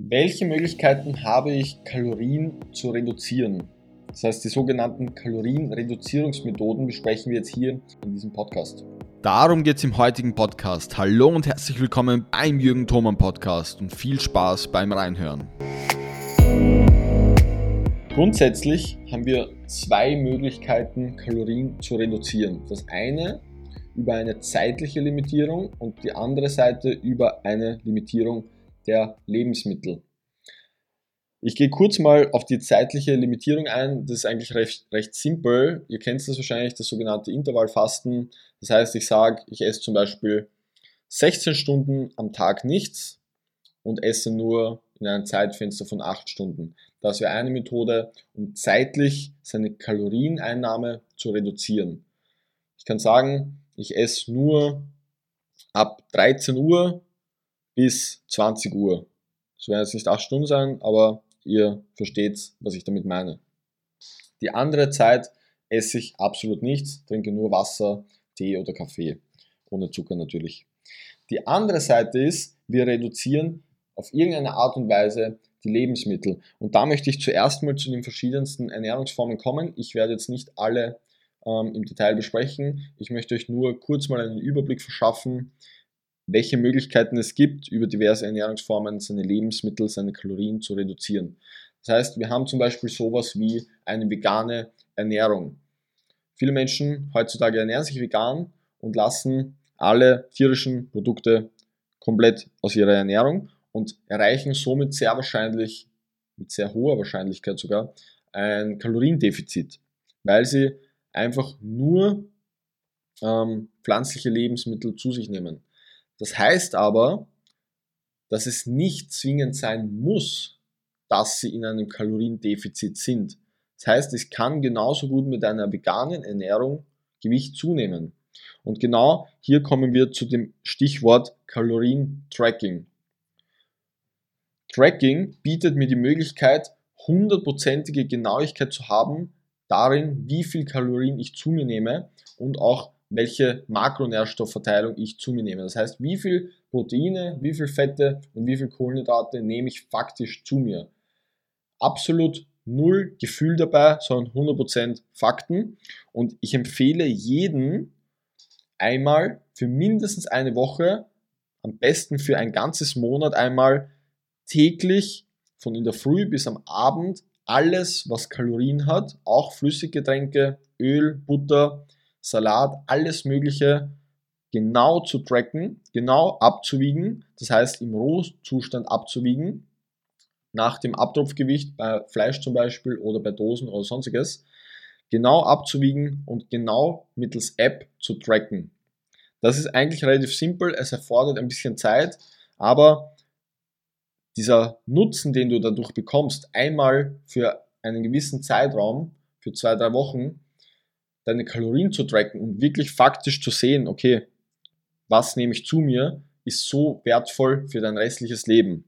Welche Möglichkeiten habe ich, Kalorien zu reduzieren? Das heißt, die sogenannten Kalorienreduzierungsmethoden besprechen wir jetzt hier in diesem Podcast. Darum geht es im heutigen Podcast. Hallo und herzlich willkommen beim Jürgen Thoman Podcast und viel Spaß beim Reinhören. Grundsätzlich haben wir zwei Möglichkeiten, Kalorien zu reduzieren. Das eine über eine zeitliche Limitierung und die andere Seite über eine Limitierung der Lebensmittel. Ich gehe kurz mal auf die zeitliche Limitierung ein. Das ist eigentlich recht, recht simpel. Ihr kennt das wahrscheinlich, das sogenannte Intervallfasten. Das heißt, ich sage, ich esse zum Beispiel 16 Stunden am Tag nichts und esse nur in einem Zeitfenster von 8 Stunden. Das wäre eine Methode, um zeitlich seine Kalorieneinnahme zu reduzieren. Ich kann sagen, ich esse nur ab 13 Uhr bis 20 Uhr. Das werden jetzt nicht 8 Stunden sein, aber ihr versteht, was ich damit meine. Die andere Zeit esse ich absolut nichts, trinke nur Wasser, Tee oder Kaffee. Ohne Zucker natürlich. Die andere Seite ist, wir reduzieren auf irgendeine Art und Weise die Lebensmittel. Und da möchte ich zuerst mal zu den verschiedensten Ernährungsformen kommen. Ich werde jetzt nicht alle ähm, im Detail besprechen. Ich möchte euch nur kurz mal einen Überblick verschaffen, welche Möglichkeiten es gibt, über diverse Ernährungsformen seine Lebensmittel, seine Kalorien zu reduzieren. Das heißt, wir haben zum Beispiel sowas wie eine vegane Ernährung. Viele Menschen heutzutage ernähren sich vegan und lassen alle tierischen Produkte komplett aus ihrer Ernährung und erreichen somit sehr wahrscheinlich, mit sehr hoher Wahrscheinlichkeit sogar, ein Kaloriendefizit, weil sie einfach nur ähm, pflanzliche Lebensmittel zu sich nehmen. Das heißt aber, dass es nicht zwingend sein muss, dass sie in einem Kaloriendefizit sind. Das heißt, es kann genauso gut mit einer veganen Ernährung Gewicht zunehmen. Und genau hier kommen wir zu dem Stichwort Kalorien-Tracking. Tracking bietet mir die Möglichkeit, hundertprozentige Genauigkeit zu haben darin, wie viel Kalorien ich zu mir nehme und auch welche Makronährstoffverteilung ich zu mir nehme. Das heißt, wie viel Proteine, wie viel Fette und wie viel Kohlenhydrate nehme ich faktisch zu mir. Absolut null Gefühl dabei, sondern 100% Fakten. Und ich empfehle jeden einmal für mindestens eine Woche, am besten für ein ganzes Monat einmal täglich von in der Früh bis am Abend alles, was Kalorien hat, auch Flüssiggetränke, Öl, Butter, Salat, alles Mögliche genau zu tracken, genau abzuwiegen, das heißt im Rohzustand abzuwiegen, nach dem Abtropfgewicht bei Fleisch zum Beispiel oder bei Dosen oder sonstiges, genau abzuwiegen und genau mittels App zu tracken. Das ist eigentlich relativ simpel, es erfordert ein bisschen Zeit, aber dieser Nutzen, den du dadurch bekommst, einmal für einen gewissen Zeitraum, für zwei, drei Wochen, deine Kalorien zu tracken und wirklich faktisch zu sehen, okay, was nehme ich zu mir, ist so wertvoll für dein restliches Leben.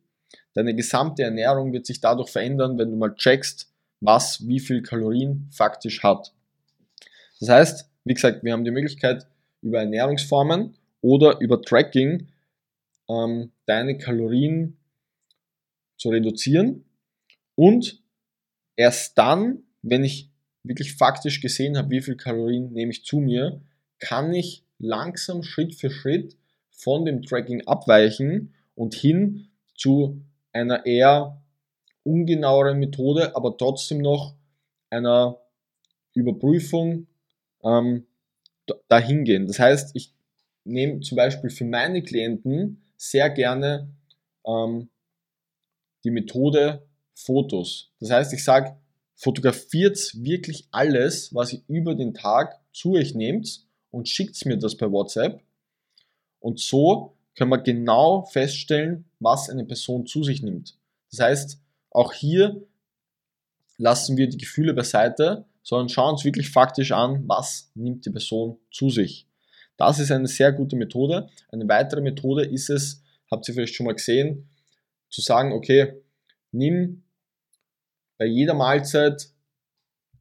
Deine gesamte Ernährung wird sich dadurch verändern, wenn du mal checkst, was wie viel Kalorien faktisch hat. Das heißt, wie gesagt, wir haben die Möglichkeit, über Ernährungsformen oder über Tracking ähm, deine Kalorien zu reduzieren und erst dann, wenn ich wirklich faktisch gesehen habe, wie viel Kalorien nehme ich zu mir, kann ich langsam Schritt für Schritt von dem Tracking abweichen und hin zu einer eher ungenaueren Methode, aber trotzdem noch einer Überprüfung ähm, dahin gehen. Das heißt, ich nehme zum Beispiel für meine Klienten sehr gerne ähm, die Methode Fotos. Das heißt, ich sage, fotografiert wirklich alles, was ihr über den Tag zu euch nehmt und schickt mir das per WhatsApp. Und so können wir genau feststellen, was eine Person zu sich nimmt. Das heißt, auch hier lassen wir die Gefühle beiseite, sondern schauen uns wirklich faktisch an, was nimmt die Person zu sich. Das ist eine sehr gute Methode. Eine weitere Methode ist es, habt ihr vielleicht schon mal gesehen, zu sagen, okay, nimm bei jeder Mahlzeit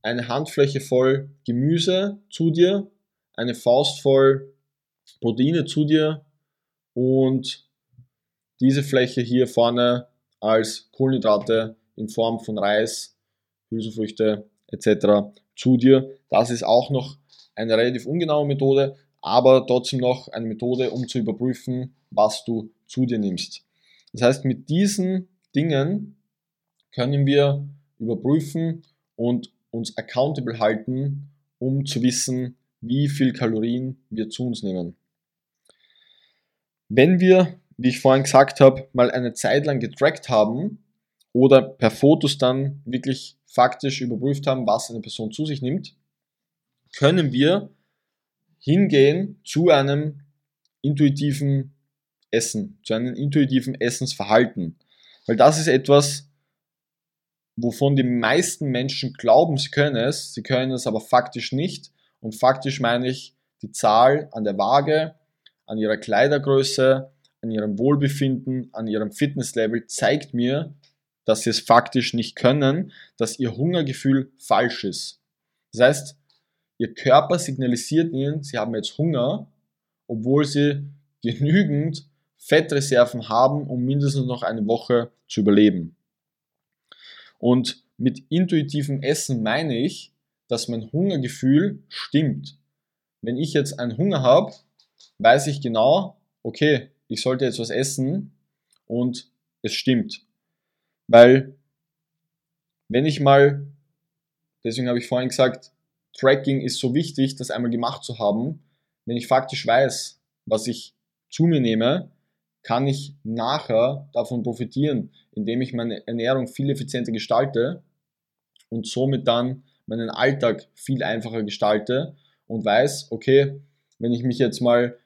eine Handfläche voll Gemüse zu dir, eine Faust voll Proteine zu dir und diese Fläche hier vorne als Kohlenhydrate in Form von Reis, Hülsenfrüchte etc. zu dir. Das ist auch noch eine relativ ungenaue Methode, aber trotzdem noch eine Methode, um zu überprüfen, was du zu dir nimmst. Das heißt, mit diesen Dingen können wir überprüfen und uns accountable halten, um zu wissen, wie viel Kalorien wir zu uns nehmen. Wenn wir, wie ich vorhin gesagt habe, mal eine Zeit lang getrackt haben oder per Fotos dann wirklich faktisch überprüft haben, was eine Person zu sich nimmt, können wir hingehen zu einem intuitiven Essen, zu einem intuitiven Essensverhalten. Weil das ist etwas, wovon die meisten Menschen glauben, sie können es, sie können es aber faktisch nicht. Und faktisch meine ich die Zahl an der Waage, an ihrer Kleidergröße, an ihrem Wohlbefinden, an ihrem Fitnesslevel zeigt mir, dass sie es faktisch nicht können, dass ihr Hungergefühl falsch ist. Das heißt, ihr Körper signalisiert ihnen, sie haben jetzt Hunger, obwohl sie genügend Fettreserven haben, um mindestens noch eine Woche zu überleben. Und mit intuitivem Essen meine ich, dass mein Hungergefühl stimmt. Wenn ich jetzt einen Hunger habe, weiß ich genau, okay, ich sollte jetzt was essen und es stimmt. Weil wenn ich mal, deswegen habe ich vorhin gesagt, Tracking ist so wichtig, das einmal gemacht zu haben. Wenn ich faktisch weiß, was ich zu mir nehme, kann ich nachher davon profitieren, indem ich meine Ernährung viel effizienter gestalte und somit dann meinen Alltag viel einfacher gestalte und weiß, okay, wenn ich mich jetzt mal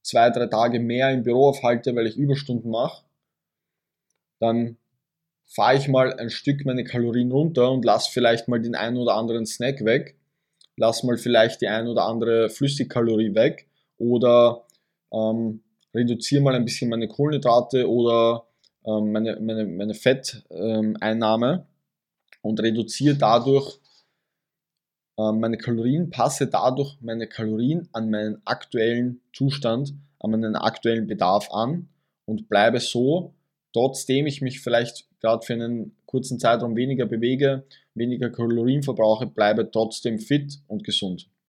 zwei, drei Tage mehr im Büro aufhalte, weil ich Überstunden mache, dann fahre ich mal ein Stück meine Kalorien runter und lasse vielleicht mal den einen oder anderen Snack weg, lasse mal vielleicht die ein oder andere Flüssigkalorie weg oder ähm, reduziere mal ein bisschen meine Kohlenhydrate oder ähm, meine, meine, meine Fetteinnahme und reduziere dadurch ähm, meine Kalorien, passe dadurch meine Kalorien an meinen aktuellen Zustand, an meinen aktuellen Bedarf an und bleibe so, trotzdem ich mich vielleicht gerade für einen kurzen Zeitraum weniger bewege, weniger Kalorien verbrauche, bleibe trotzdem fit und gesund.